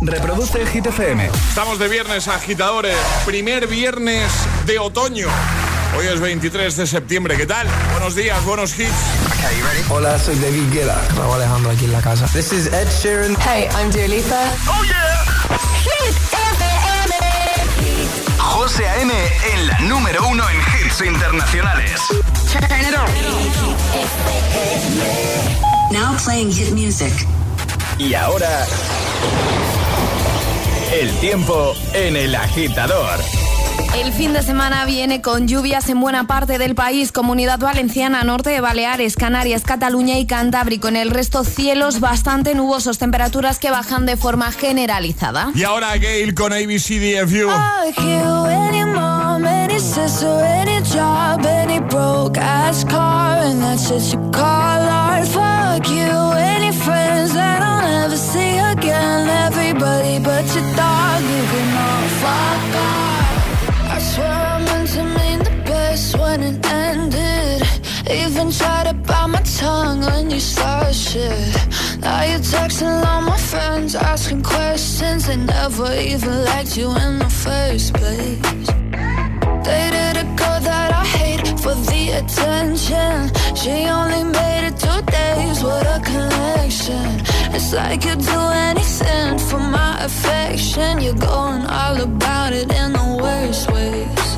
Reproduce Hit FM. Estamos de viernes, agitadores. Primer viernes de otoño. Hoy es 23 de septiembre. ¿Qué tal? Buenos días, buenos hits. Hola, soy David Guetta. Raúl Alejandro aquí en la casa. This is Ed Sheeran. Hey, I'm Dua Lipa. Oh yeah. Hit FM. José A.M. en la número uno en hits internacionales. Turn it on. Now playing hit music. Y ahora... El tiempo en el agitador. El fin de semana viene con lluvias en buena parte del país, Comunidad Valenciana, Norte de Baleares, Canarias, Cataluña y Cantábrico. En el resto cielos bastante nubosos, temperaturas que bajan de forma generalizada. Y ahora Gail con ABCDFU. Everybody but your dog, you can all fuck off. I swear I meant to mean the best when it ended. Even tried to bite my tongue when you started shit. Now you're texting all my friends, asking questions. They never even liked you in the first place. Dated a girl that I hate for the attention. She only made it two days, what a connection. It's like you'd do anything for my affection. You're going all about it in the worst ways.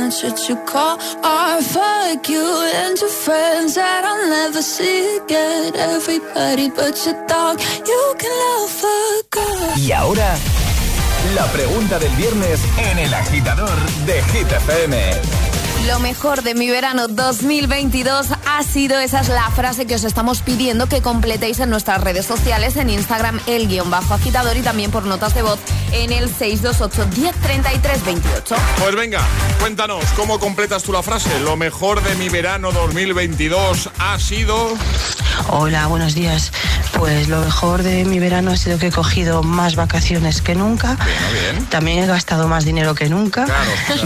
That's what you call art. Fuck you and your friends that I'll never see again. Everybody but your dog, you can love fuck off. Y ahora, la pregunta del viernes en el agitador de Hit FM. Lo mejor de mi verano 2022 ha sido, esa es la frase que os estamos pidiendo que completéis en nuestras redes sociales, en Instagram, el guion bajo agitador y también por notas de voz en el 628 1033 28. Pues venga, cuéntanos, ¿cómo completas tú la frase? Lo mejor de mi verano 2022 ha sido... Hola, buenos días. Pues lo mejor de mi verano ha sido que he cogido más vacaciones que nunca. También he gastado más dinero que nunca.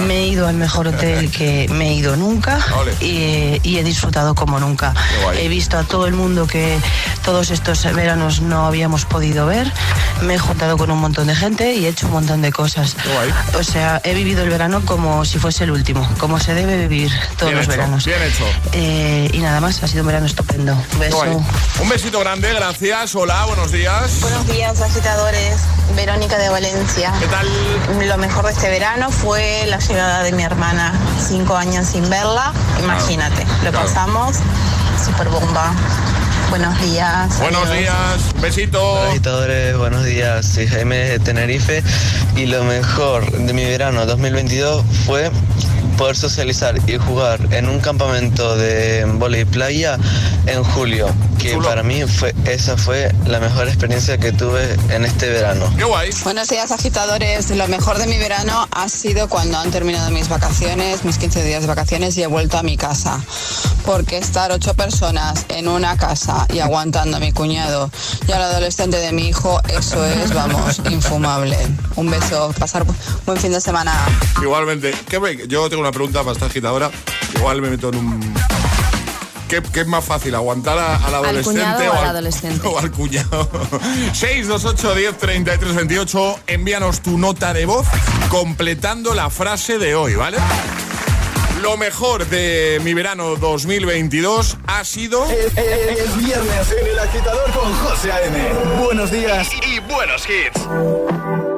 Me he ido al mejor hotel que me he ido nunca. Y, y he disfrutado como nunca. He visto a todo el mundo que todos estos veranos no habíamos podido ver. Me he juntado con un montón de gente y he hecho un montón de cosas. O sea, he vivido el verano como si fuese el último, como se debe vivir todos Bien los hecho, veranos. bien hecho. Eh, y nada más, ha sido un verano estupendo. Un beso. Un besito grande, gracias. Hola, buenos días. Buenos días, agitadores. Verónica de Valencia. ¿Qué tal? Lo mejor de este verano fue la llegada de mi hermana. Cinco años sin verla. Imagínate, lo claro. pasamos super bomba. Buenos días. Buenos adiós. días, besito. Agitadores, buenos días. Soy Jaime de Tenerife y lo mejor de mi verano 2022 fue poder socializar y jugar en un campamento de volei playa en julio, que para mí fue esa fue la mejor experiencia que tuve en este verano. ¡Qué guay! Buenos días, agitadores. Lo mejor de mi verano ha sido cuando han terminado mis vacaciones, mis 15 días de vacaciones y he vuelto a mi casa. Porque estar ocho personas en una casa y aguantando a mi cuñado y al adolescente de mi hijo, eso es, vamos, infumable. Un beso, pasar buen fin de semana. Igualmente, ¿qué yo tengo una pregunta esta agitadora. Igual me meto en un ¿Qué, es más fácil, aguantar al adolescente, o, al, adolescente? o al cuñado? 628 10 33 28. Envíanos tu nota de voz completando la frase de hoy, ¿vale? Lo mejor de mi verano 2022 ha sido. Es, viernes en el agitador con José A.M. Buenos días y buenos hits.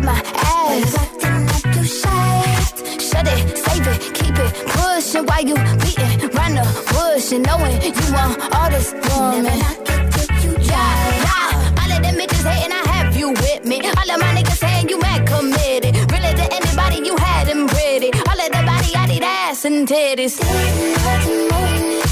grab my ass. Locked. Shut it, save it, keep it pushing while you beating round the bush and knowing you want all this woman. Never it you all of them bitches I have you with me. All of my niggas you committed. Really to anybody, you had them pretty. All of body, ass and titties. Didn't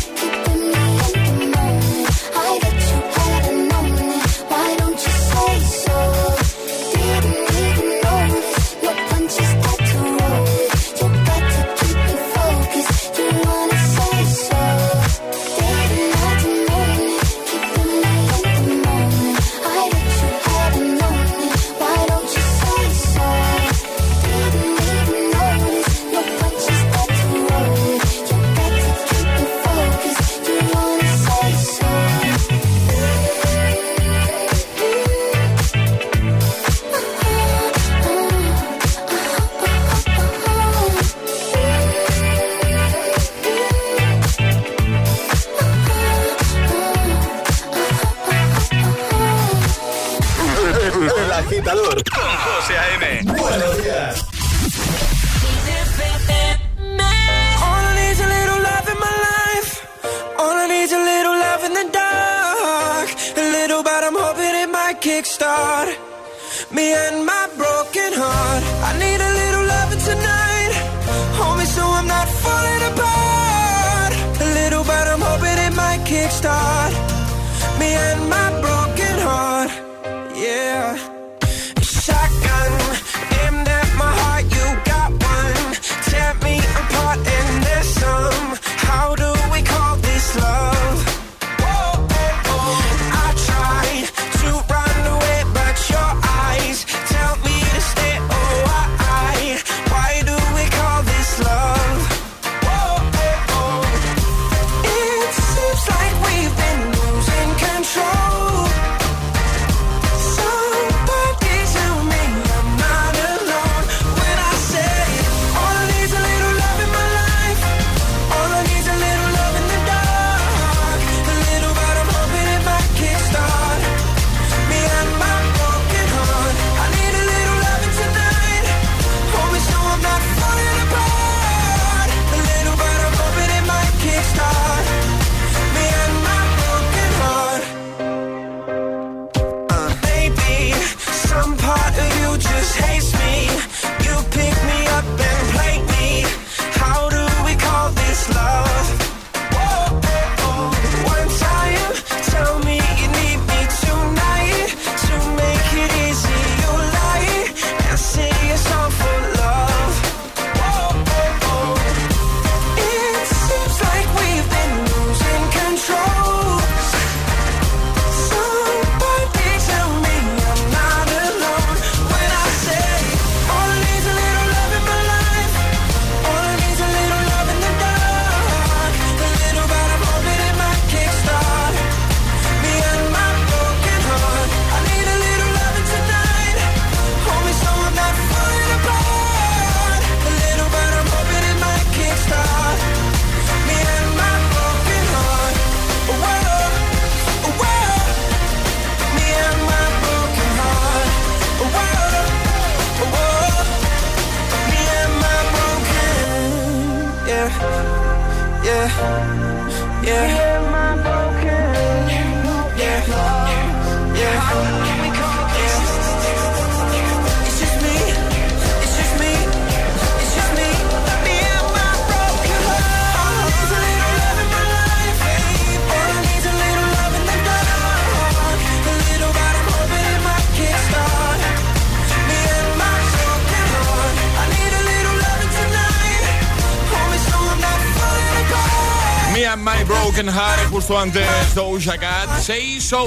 Broken Heart, justo antes Doja Cat, Say So.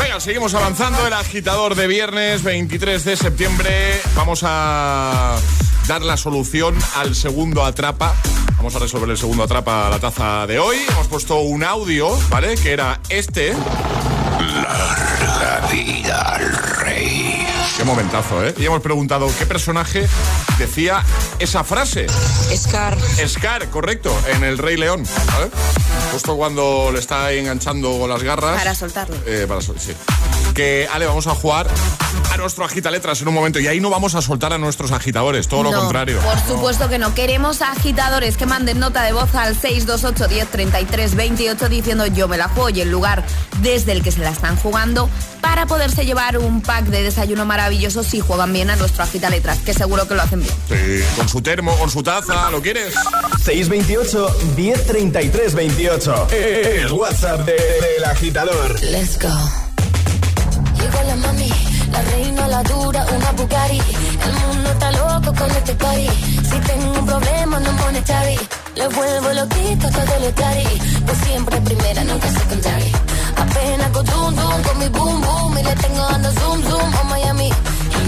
Venga, seguimos avanzando. El agitador de viernes 23 de septiembre. Vamos a dar la solución al segundo atrapa. Vamos a resolver el segundo atrapa a la taza de hoy. Hemos puesto un audio, ¿vale? Que era este. Larga vida al rey. Qué momentazo, ¿eh? Y hemos preguntado qué personaje decía esa frase. Scar. Scar, correcto, en El Rey León, ¿vale? Justo cuando le está enganchando las garras. Para soltarlo. Eh, para sí. Que, Ale, vamos a jugar a nuestro agita letras en un momento y ahí no vamos a soltar a nuestros agitadores, todo lo contrario. Por supuesto que no. Queremos agitadores que manden nota de voz al 628 10 33 28 diciendo yo me la juego y el lugar desde el que se la están jugando para poderse llevar un pack de desayuno maravilloso si juegan bien a nuestro agita letras, que seguro que lo hacen bien. Sí, con su termo, con su taza, ¿lo quieres? 628 1033 28. El WhatsApp del agitador. Let's go. La reina, la dura, una Bugatti. El mundo está loco con este party. Si tengo un problema, no monetary. Le vuelvo loquito todo lo cari. Pues siempre primera, nunca secondary. Apenas con zoom zoom, con mi boom boom. Y le tengo dando zoom zoom a Miami.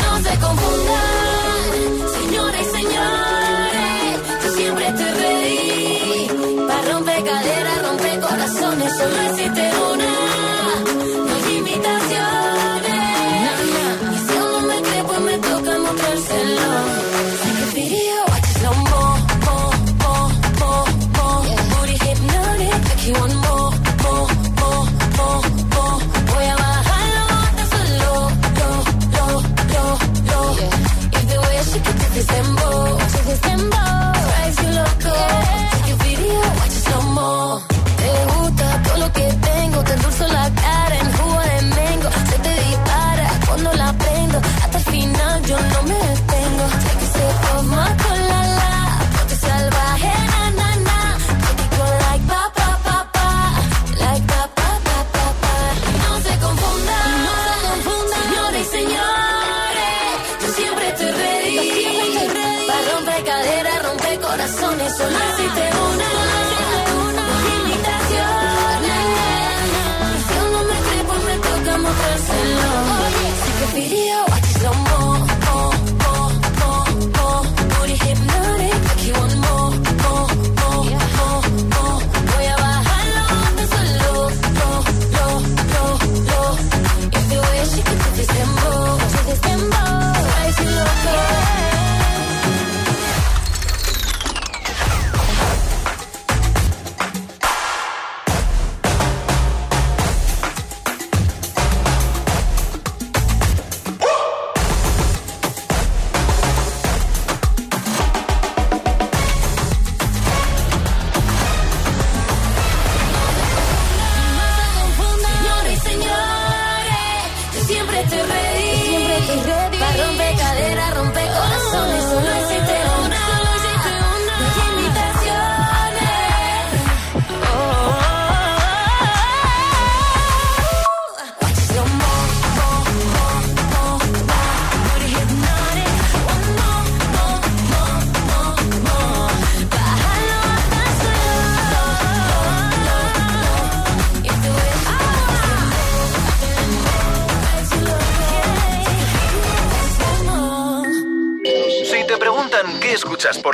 No se confundan, señores y señores. Yo siempre estoy ready. Para romper caderas, romper corazones.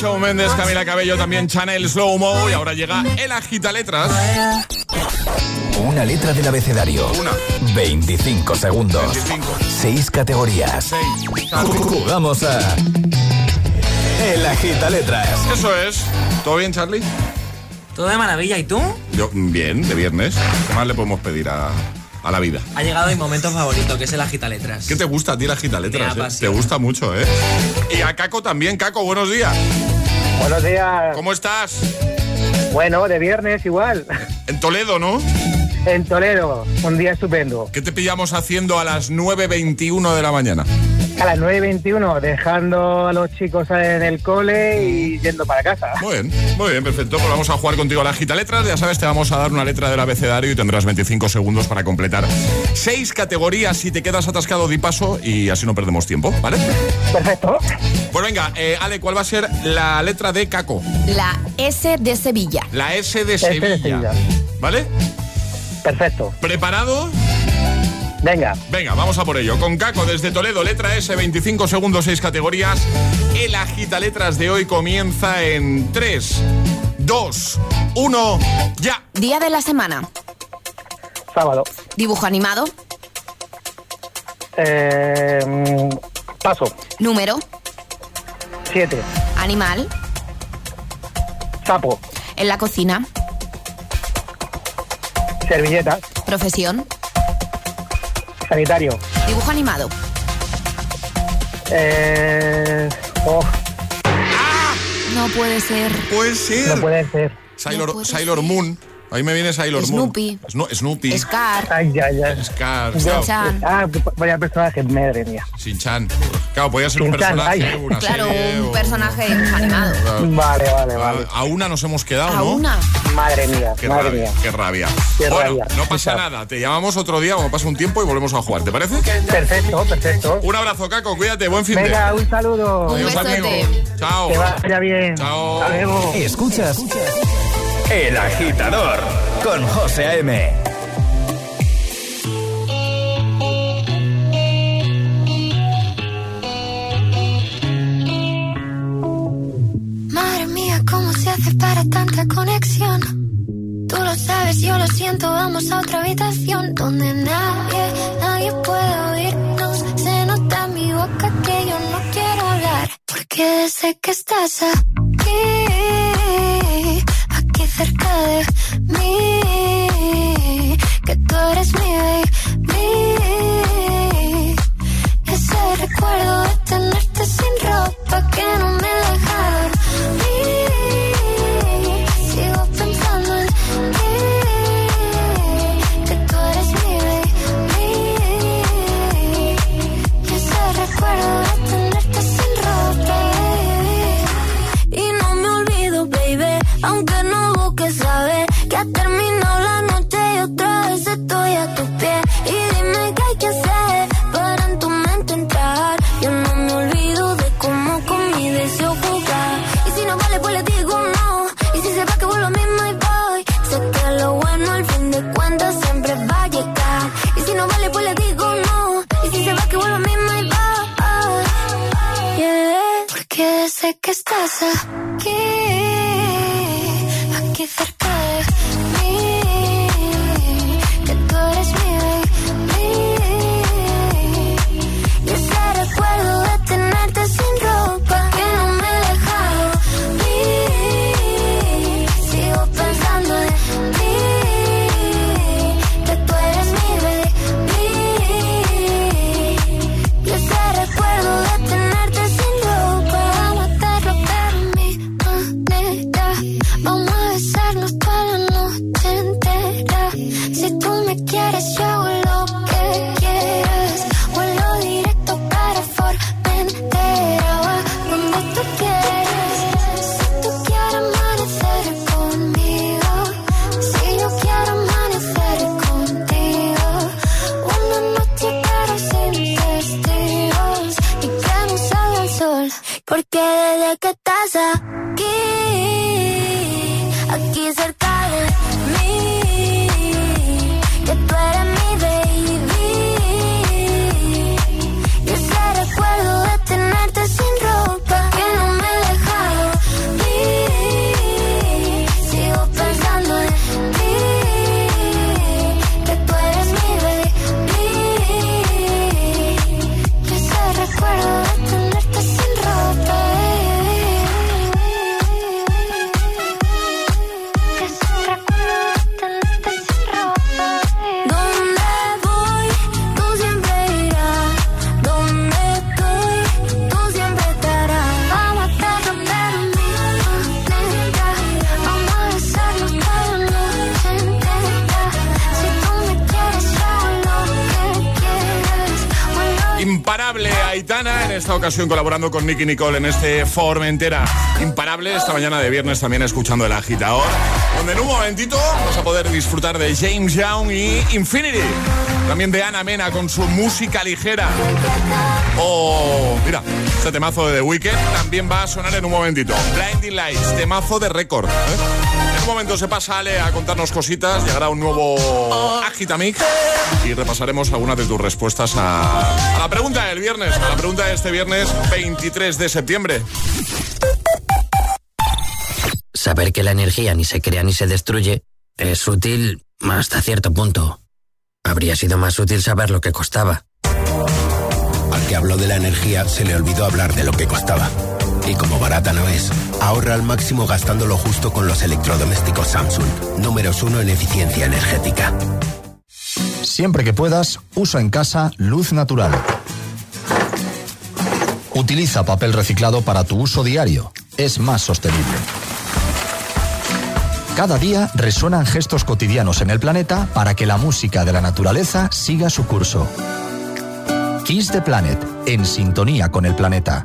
Shawn Mendes, Camila Cabello, también Chanel Slow Mo y ahora llega el agita letras. Una letra del abecedario. Una. 25 segundos. 25. 6 categorías. Seis. Jugamos a El agita letras. Eso es. ¿Todo bien, Charlie? Todo de maravilla, ¿y tú? Yo, bien, de viernes. ¿Qué más le podemos pedir a, a la vida? Ha llegado mi momento favorito, que es el agita letras. ¿Qué te gusta a ti la gita letras? Me eh? Te gusta mucho, ¿eh? Y a Caco también. Caco, buenos días. Buenos días. ¿Cómo estás? Bueno, de viernes igual. En Toledo, ¿no? En Toledo, un día estupendo. ¿Qué te pillamos haciendo a las 9.21 de la mañana? A las 9.21, dejando a los chicos en el cole y yendo para casa. Muy bien, muy bien, perfecto. Pues vamos a jugar contigo a la gita letras. Ya sabes, te vamos a dar una letra del abecedario y tendrás 25 segundos para completar seis categorías. Si te quedas atascado, di paso y así no perdemos tiempo, ¿vale? Perfecto. Pues venga, eh, Ale, ¿cuál va a ser la letra de Caco? La S de Sevilla. La S de S de Sevilla. Sevilla. ¿Vale? Perfecto. ¿Preparado? Venga. Venga, vamos a por ello. Con Caco desde Toledo, letra S, 25 segundos, 6 categorías. El agita letras de hoy comienza en 3, 2, 1, ya. Día de la semana. Sábado. Dibujo animado. Eh, mm, paso. Número. 7. Animal. Sapo. En la cocina. Servilletas. Profesión. Sanitario. Dibujo animado. Eh, oh, No puede ser. Puede ser. no puede ser. Sailor, No puede Sailor Moon. Ahí me viene Sailor Snoopy. Moon. Sno- Snoopy. Scar. Ay, ya, ya. Scar. Claro. Chan. Ah, vaya personaje, madre mía. Sin-chan. Claro, podía ser un personaje, una Claro, serie un o- personaje animado. Vale, vale, vale. A, a una nos hemos quedado, A ¿no? una. Madre mía, Qué madre rabia, mía. qué rabia. Qué bueno, rabia. no pasa nada. Te llamamos otro día cuando pase un tiempo y volvemos a jugar, ¿te parece? Perfecto, perfecto. Un abrazo, Caco. Cuídate. Buen fin Venga, de. un saludo. Un Adiós, besote. amigo. Chao. Que vaya bien. Chao. Hasta luego. Escuchas El agitador con José A.M. Madre mía, ¿cómo se hace para tanta conexión? Tú lo sabes, yo lo siento, vamos a otra habitación donde nadie, nadie puede oírnos. Se nota en mi boca que yo no quiero hablar, porque sé que estás aquí, ocasión colaborando con Nicky Nicole en este Formentera. Imparable esta mañana de viernes también escuchando el agitador, donde en un momentito vamos a poder disfrutar de James Young y Infinity. También de Ana Mena con su música ligera. O, mira, este temazo de The Weeknd también va a sonar en un momentito. Blinding Lights, temazo de récord. ¿eh? Momento se pasa Ale a contarnos cositas, llegará un nuevo Agitamix y repasaremos algunas de tus respuestas a, a la pregunta del viernes, a la pregunta de este viernes 23 de septiembre. Saber que la energía ni se crea ni se destruye es útil hasta cierto punto. Habría sido más útil saber lo que costaba. Al que habló de la energía se le olvidó hablar de lo que costaba. Y como barata no es, ahorra al máximo gastándolo justo con los electrodomésticos Samsung, números uno en eficiencia energética. Siempre que puedas, usa en casa luz natural. Utiliza papel reciclado para tu uso diario. Es más sostenible. Cada día resuenan gestos cotidianos en el planeta para que la música de la naturaleza siga su curso. Kiss the Planet, en sintonía con el planeta.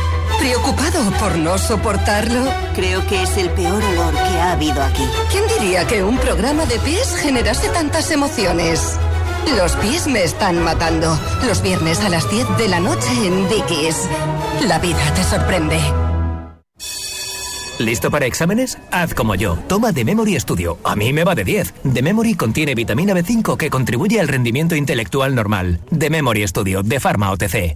¿Preocupado por no soportarlo? Creo que es el peor olor que ha habido aquí. ¿Quién diría que un programa de pies generase tantas emociones? Los pies me están matando. Los viernes a las 10 de la noche en Dickies. La vida te sorprende. ¿Listo para exámenes? Haz como yo. Toma The Memory Studio. A mí me va de 10. The Memory contiene vitamina B5 que contribuye al rendimiento intelectual normal. The Memory Studio de Pharma OTC.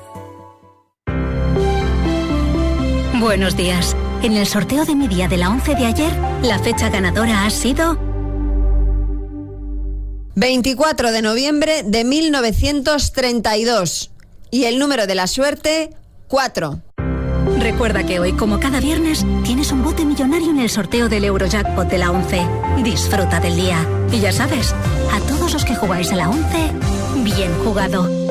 Buenos días. En el sorteo de mi día de la 11 de ayer, la fecha ganadora ha sido 24 de noviembre de 1932. Y el número de la suerte, 4. Recuerda que hoy, como cada viernes, tienes un bote millonario en el sorteo del Eurojackpot de la 11. Disfruta del día. Y ya sabes, a todos los que jugáis a la 11, bien jugado.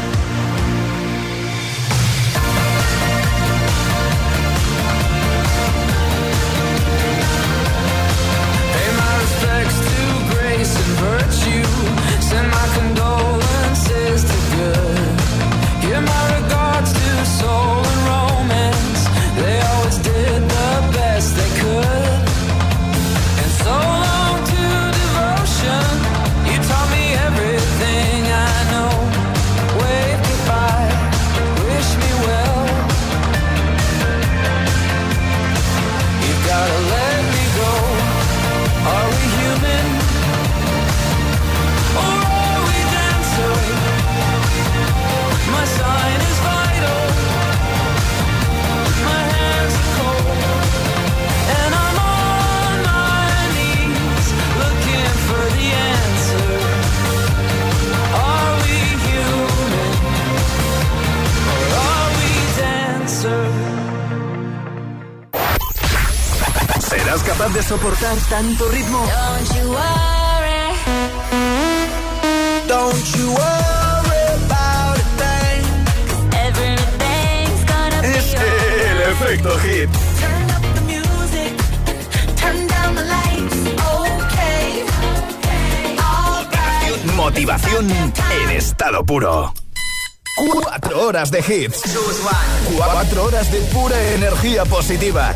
Send my condolences tanto ritmo? Don't you worry. Don't you worry about a thing. Everything's gonna be Es el efecto hit. Turn up the music. Turn down the lights. Okay. Alright. Motivación en estado puro. Cuatro horas de hits. Cuatro horas de pura energía positiva.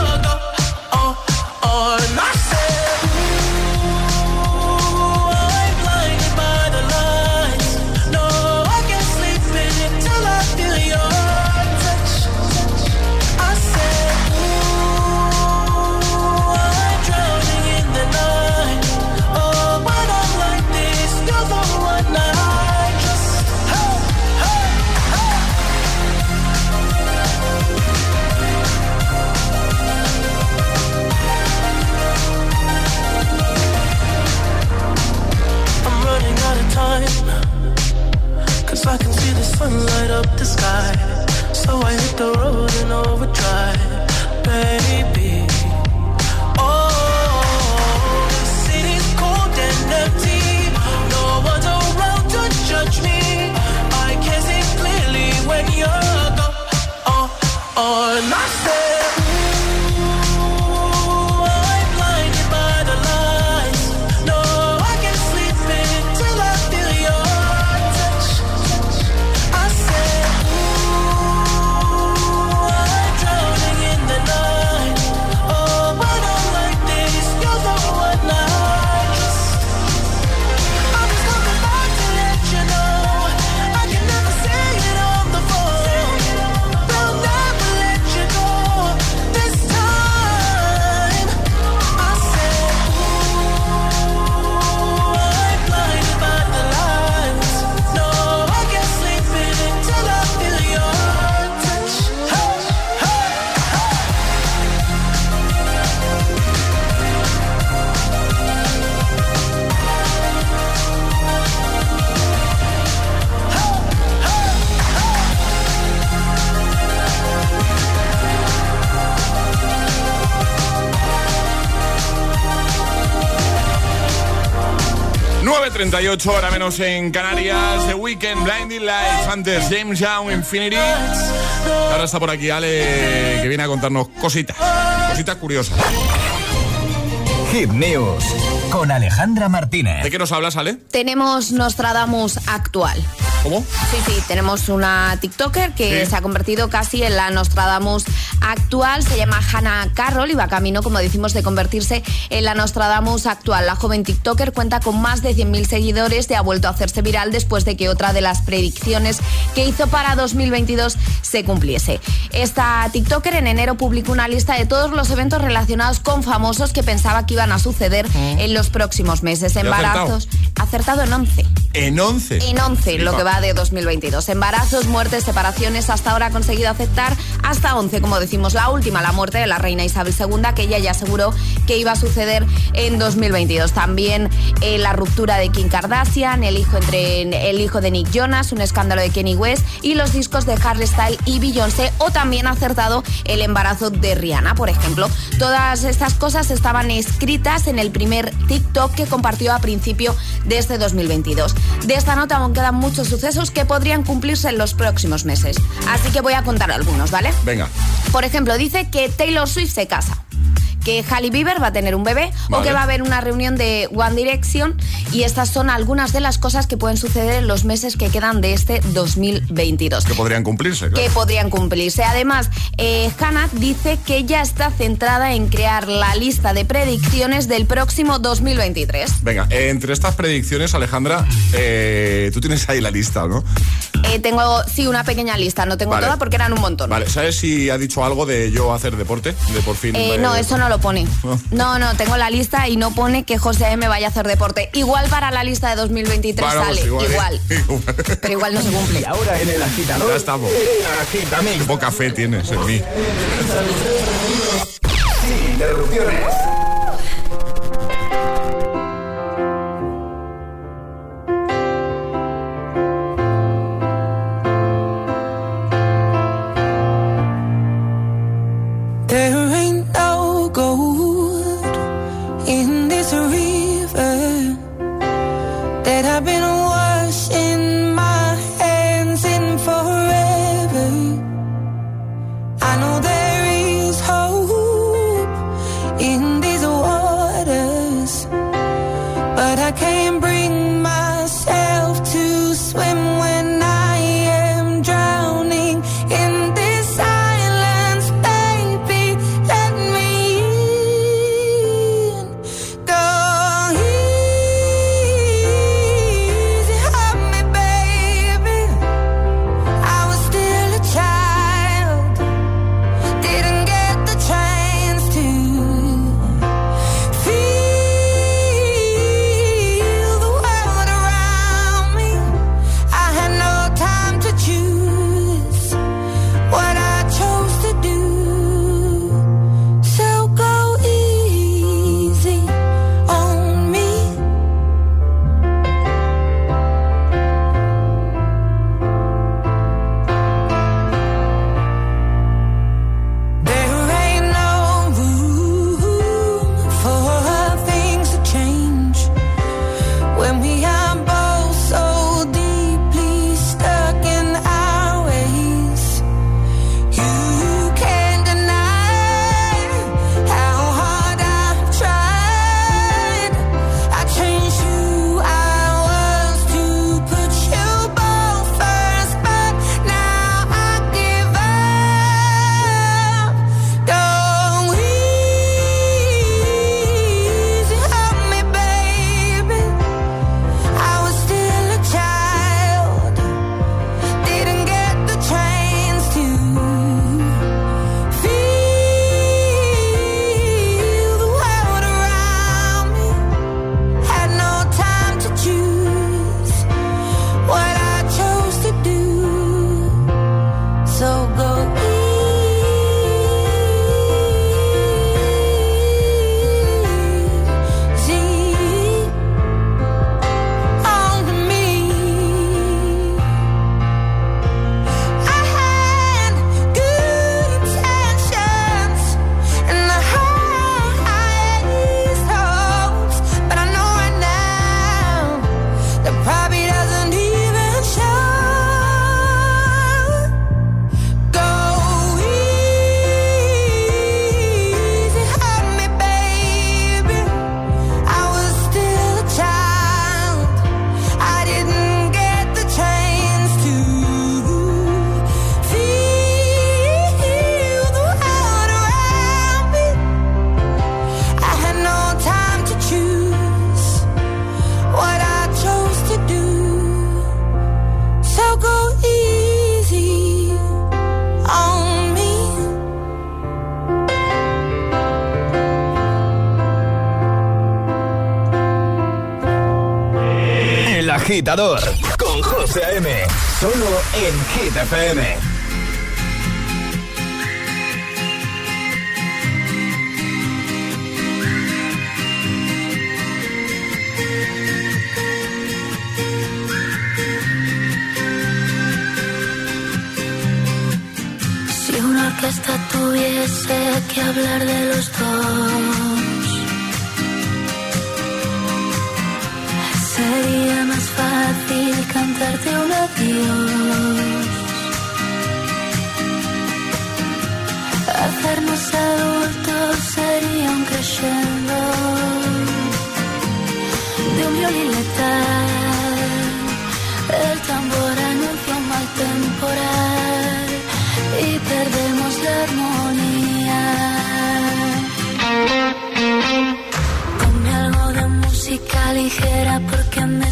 9.38, hora menos en Canarias. The Weekend, Blinding Lights. Antes James Young, Infinity. Ahora está por aquí Ale, que viene a contarnos cositas. Cositas curiosas. Hit News con Alejandra Martínez. ¿De qué nos hablas, Ale? Tenemos Nostradamus actual. ¿Cómo? Sí, sí, tenemos una TikToker que Sí. se ha convertido casi en la Nostradamus actual. Se llama Hannah Carroll y va camino, como decimos, de convertirse en la Nostradamus actual. La joven TikToker cuenta con más de 100.000 seguidores y ha vuelto a hacerse viral después de que otra de las predicciones que hizo para 2022 se cumpliese. Esta TikToker en enero publicó una lista de todos los eventos relacionados con famosos que pensaba que iban a suceder en los próximos meses. ¿Y ha acertado? Embarazos. Acertado en 11. En 11. En 11, lo que va de 2022. Embarazos, muertes, separaciones. Hasta ahora ha conseguido aceptar hasta 11, como decimos. La última, la muerte de la reina Isabel II, que ella ya aseguró que iba a suceder en 2022. También eh, la ruptura de Kim Kardashian, el hijo, entre, el hijo de Nick Jonas, un escándalo de Kenny West y los discos de Harry Styles y Beyoncé. O también ha acertado el embarazo de Rihanna, por ejemplo. Todas estas cosas estaban escritas en el primer TikTok que compartió a principio de este 2022. De esta nota aún quedan muchos sucesos que podrían cumplirse en los próximos meses. Así que voy a contar algunos, ¿vale? Venga. Por ejemplo, dice que Taylor Swift se casa. Que Halle Bieber va a tener un bebé o que va a haber una reunión de One Direction y estas son algunas de las cosas que pueden suceder en los meses que quedan de este 2022 Que podrían cumplirse. claro. que podrían cumplirse. Además, eh, Hannah dice que ya está centrada en crear la lista de predicciones del próximo 2023. Venga, entre estas predicciones, Alejandra, eh, tú tienes ahí la lista, ¿no? Eh, tengo, sí, una pequeña lista, no tengo Vale. toda porque eran un montón. Vale, ¿sabes si ha dicho algo de yo hacer deporte? De por fin. Eh, eh, no, eso no lo pone. No. No, no, tengo la lista y no pone que José M vaya a hacer deporte. Igual para la lista de 2023 Bueno, pues sale, igual, igual, ¿eh? Igual. pero igual no se cumple. Y ahora en el agitador. Ya estamos. Qué poca fe tienes en mí. Sin interrupciones. Con José A.M. Solo en Hit. Cantarte un adiós. Hacernos adultos sería un crescendo de un violín letal. El tambor anuncia un mal temporal y perdemos la armonía. Ponme algo de música ligera porque me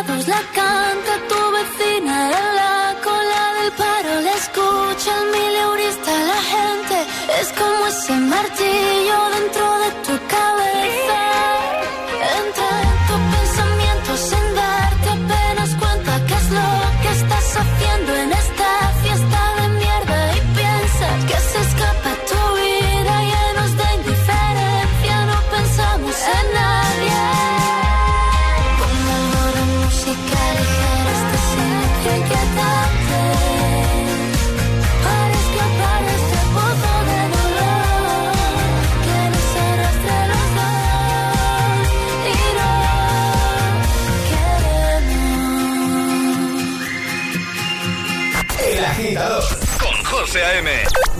la canta tu vecina en la cola del paro. La escucha el mileurista, la gente es como ese martillo dentro José A.M.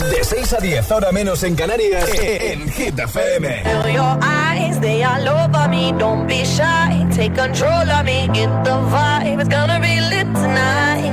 De 6 a 10, ahora menos en Canarias, en Hit FM. Feel your eyes, they all over me. Don't be shy, take control of me. Get the vibe, it's gonna be lit tonight.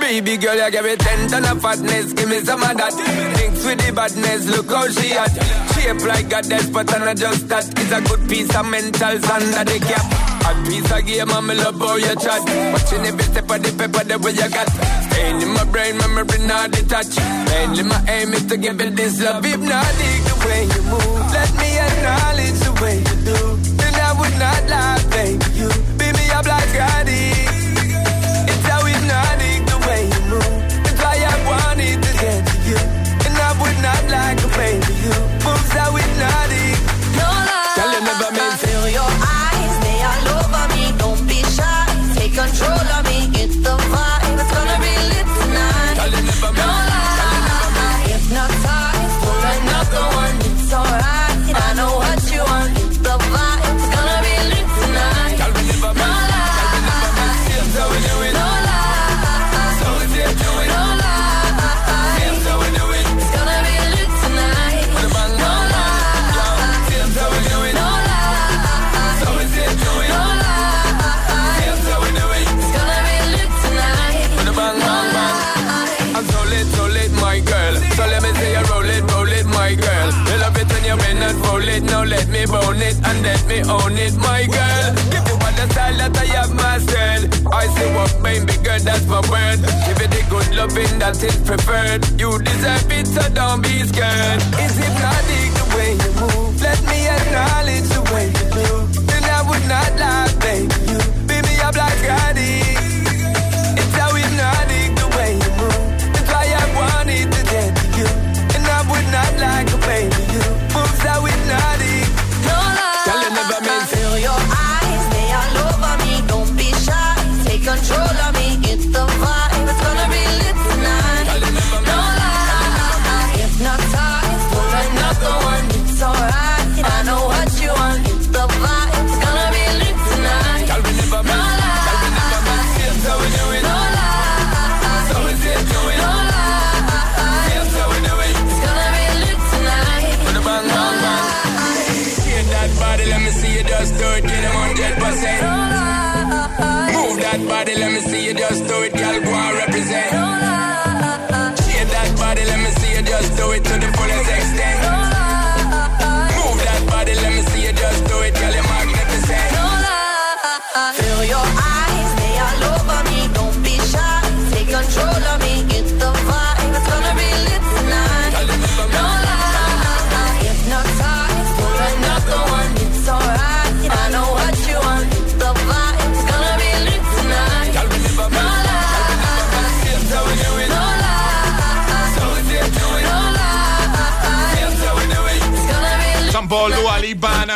Baby girl, you give me ten ton of fatness, give me some of that. Thinks with the badness, look how she at. Shape like a death, but I'm not just that. It's a good piece of mental under the cap. A piece of game, I'm love how you chat. Watching every step of the paper, the way you got. Staying in my brain, memory not detached. Mainly my aim is to give it this love. Hypnotic the way you move. Let me acknowledge the way you do. Then I would not lie, baby. You beat me up like addict. It's own it, my girl. Give you all the style that I have mastered. I say what baby girl, that's my word. Give it the good loving that is preferred. You deserve it, so don't be scared. Is hypnotic the way you move. Let me acknowledge the way you do. Then I would not lie, baby. You beat me up like addict. It's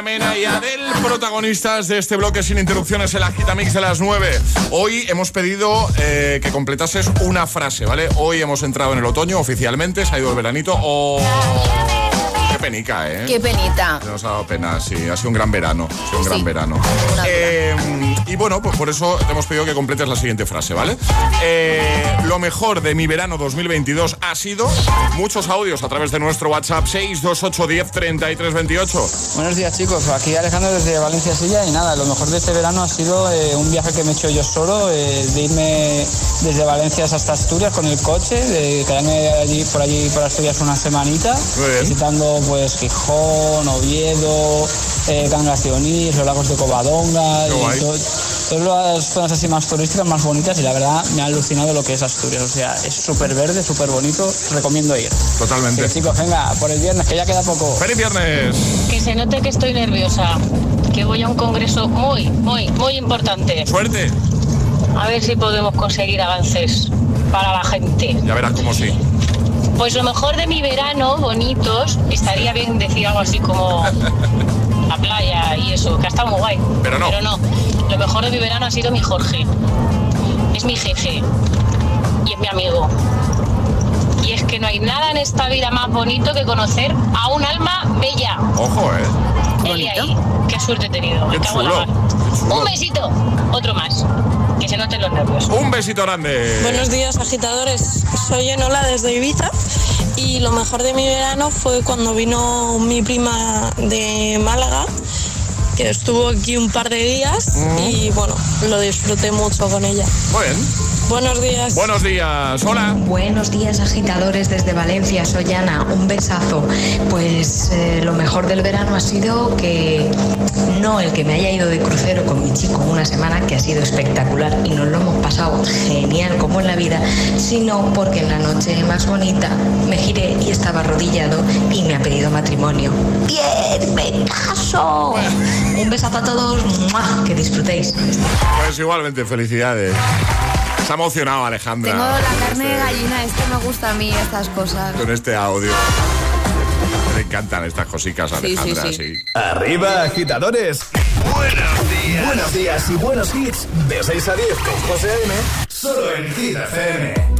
Mena y Adel, protagonistas de este bloque sin interrupciones en la Gita Mix de las 9. Hoy hemos pedido eh, que completases una frase, ¿vale? Hoy hemos entrado en el otoño oficialmente, se ha ido el veranito. Oh, qué penica, ¿eh? Qué penita. Nos ha dado pena, sí, ha sido un gran verano. Ha sido un gran verano. Eh, y bueno, pues por eso te hemos pedido que completes la siguiente frase, ¿vale? Eh, lo mejor de mi verano 2022 ha sido muchos audios a través de nuestro WhatsApp 628 10 33 28. Buenos días chicos, aquí Alejandro desde Valencia Silla y nada, lo mejor de este verano ha sido eh, un viaje que me he hecho yo solo, eh, de irme desde Valencia hasta Asturias con el coche, de quedarme allí por allí por Asturias una semanita, visitando pues Gijón, Oviedo, eh, Cangas de Onís, los lagos de Covadonga y. todas las zonas así más turísticas, más bonitas y la verdad me ha alucinado lo que es Asturias, o sea, es súper verde, súper bonito, recomiendo ir. Totalmente. Sí, chicos, venga, por el viernes que ya queda poco. ¡Feliz viernes! Que se note que estoy nerviosa, que voy a un congreso muy, muy, muy importante. ¡Suerte! A ver si podemos conseguir avances para la gente. Ya verás cómo sí. Pues lo mejor de mi verano, bonitos, estaría bien decir algo así como la playa y eso, que ha estado muy guay. Pero no. Pero no. Lo mejor de mi verano ha sido mi Jorge. Es mi jefe. Y es mi amigo. Y es que no hay nada en esta vida más bonito que conocer a un alma bella. Ojo, ¿eh? Él y ahí. Qué suerte he tenido. Me Qué cago en la chulo, mar. Un besito. Otro más. Que se noten los nervios. Un besito grande. Buenos días, agitadores. Soy Enola desde Ibiza y lo mejor de mi verano fue cuando vino mi prima de Málaga, que estuvo aquí un par de días y bueno, lo disfruté mucho con ella. Muy bien. Buenos días. Buenos días. Hola. Buenos días agitadores desde Valencia, soy Ana, un besazo. Pues eh, lo mejor del verano ha sido que no el que me haya ido de crucero con mi chico una semana, que ha sido espectacular y nos lo hemos pasado genial como en la vida, sino porque en la noche más bonita me giré y estaba arrodillado y me ha pedido matrimonio. ¡Bien! ¡Me caso! Un besazo a todos, ¡mua! que disfrutéis. Pues igualmente, felicidades. Se ha emocionado Alejandra. Tengo la carne de Este- gallina, es que me gusta a mí estas cosas. con este audio. Me encantan estas cositas, Sí, sí, Alejandra, sí. sí. Arriba, agitadores. Buenos días. Buenos días y buenos hits. De 6 a 10 con José A.M. Solo en Hit FM.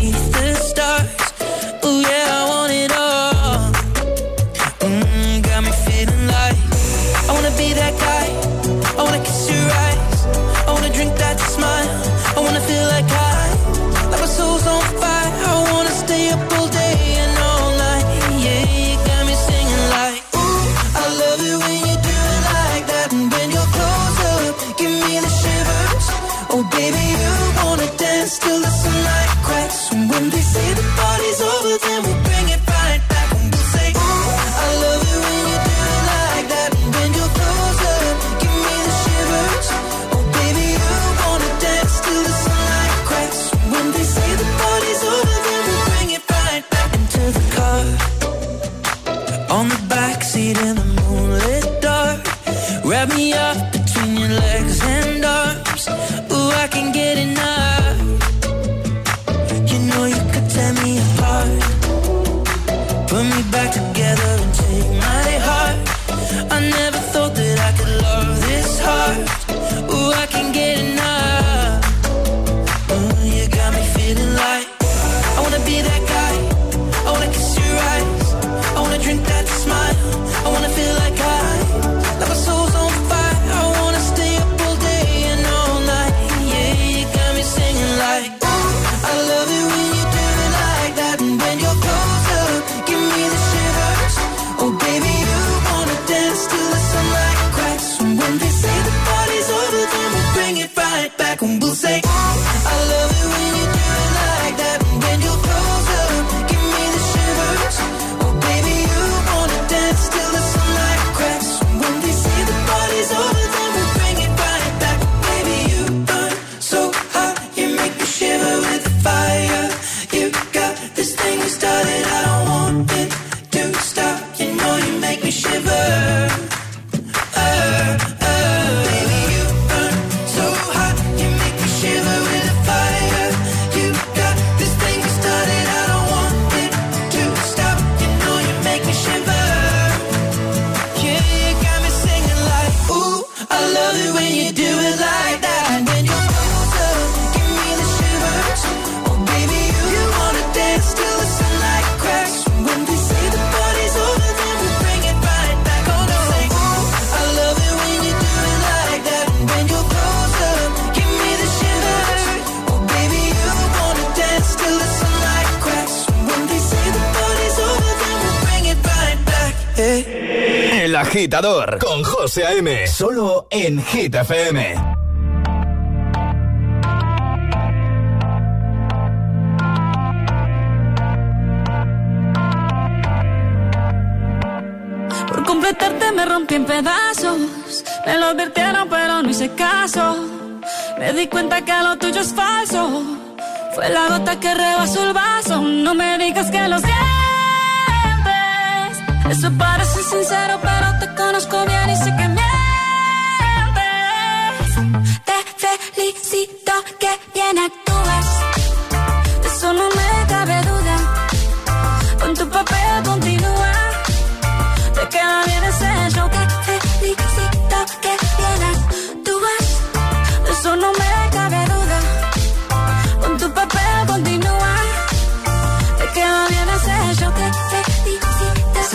Baby, you wanna dance till the sunlight cracks. And when they say the party's over, then we'll bring it back. con José A.M. Solo en Hit Por completarte me rompí en pedazos. Me lo advirtieron, pero no hice caso. Me di cuenta que lo tuyo es falso. Fue la gota que rebasó el vaso. No me digas que lo siento eso parece sincero, pero te conozco bien y sé que mientes. Te felicito que bien actúas. De eso no me cabe duda. Con tu papel.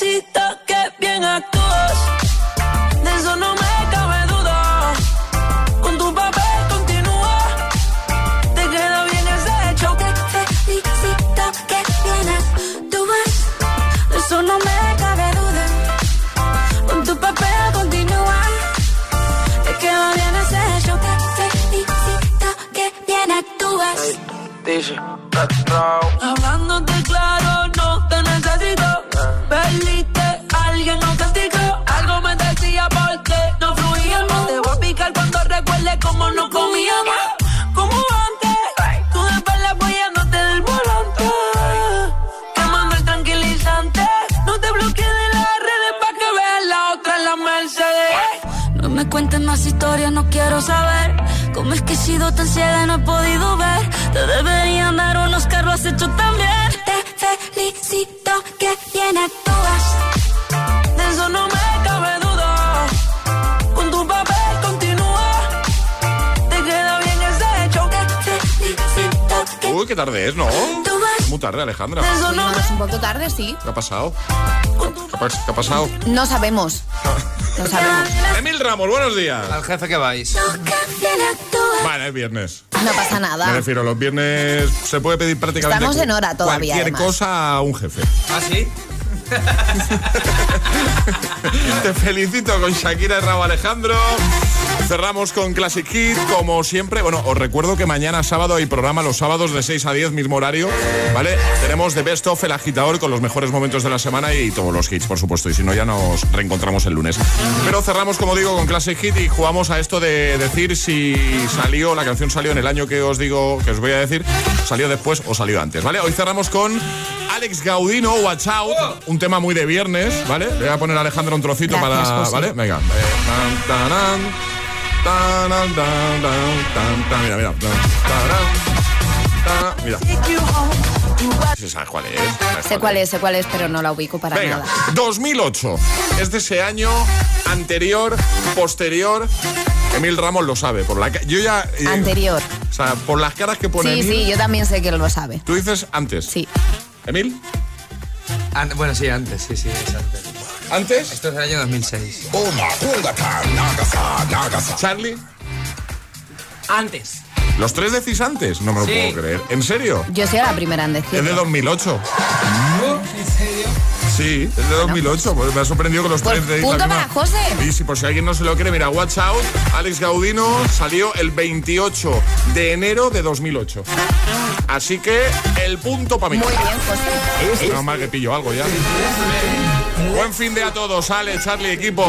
besito que bien actúa. ¿Qué ha pasado? ¿Qué ha, pas- qué ha pasado? No sabemos. No sabemos. Emil Ramos, buenos días. Al jefe que vais. Vale, es viernes. No pasa Me nada. refiero, los viernes se puede pedir prácticamente Estamos en hora todavía, cualquier además. cosa a un jefe. ¿Ah, sí? Te felicito con Shakira y Rabo Alejandro. Cerramos con Classic Hit, como siempre. Bueno, os recuerdo que mañana sábado hay programa los sábados de 6 a 10, mismo horario, ¿vale? Tenemos The Best of el agitador con los mejores momentos de la semana y todos los hits, por supuesto. Y si no, ya nos reencontramos el lunes. Pero cerramos, como digo, con Classic Hit y jugamos a esto de decir si salió, la canción salió en el año que os digo, que os voy a decir, salió después o salió antes, ¿vale? Hoy cerramos con Alex Gaudino, Watch Out, un tema muy de viernes, ¿vale? Le voy a poner a Alejandro un trocito Gracias, para, José. ¿vale? Venga. Eh, tan, tan, tan, tan, tan. Mira, mira. Tan, tarán, tan, Mira. Sí, ¿Sabes cuál es? ¿Sabes Sé cuál es, sé cuál es, pero no la ubico para Venga, nada. 2008. Es de ese año anterior, posterior. Emil Ramos lo sabe. Por la yo ya. eh, Anterior. O sea, por las caras que pone Sí, Emil. sí, yo también sé que lo sabe. Tú dices antes. Sí. ¿Emil? An- bueno, sí, antes, sí, sí, es antes. ¿Antes? Esto es el año 2006. ¿Charlie? Antes. ¿Los tres decís antes? No me lo Sí. puedo creer. ¿En serio? Yo soy la primera en Es de decirlo. 2008. Sí, es de 2008. Pues me ha sorprendido que los Pues tres la punto para José. Y si por si alguien no se lo cree, mira, Watch Out, Alex Gaudino salió el 28 de enero de 2008. Así que el punto para mí. Muy bien, José. Mal que pillo algo ya. Buen fin de a todos, Ale, Charlie, equipo.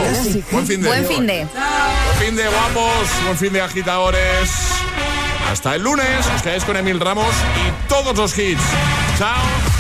Buen fin de. Buen fin de. Buen fin de guapos, buen fin de agitadores. Hasta el lunes, os quedáis con Emil Ramos y todos los hits. Chao.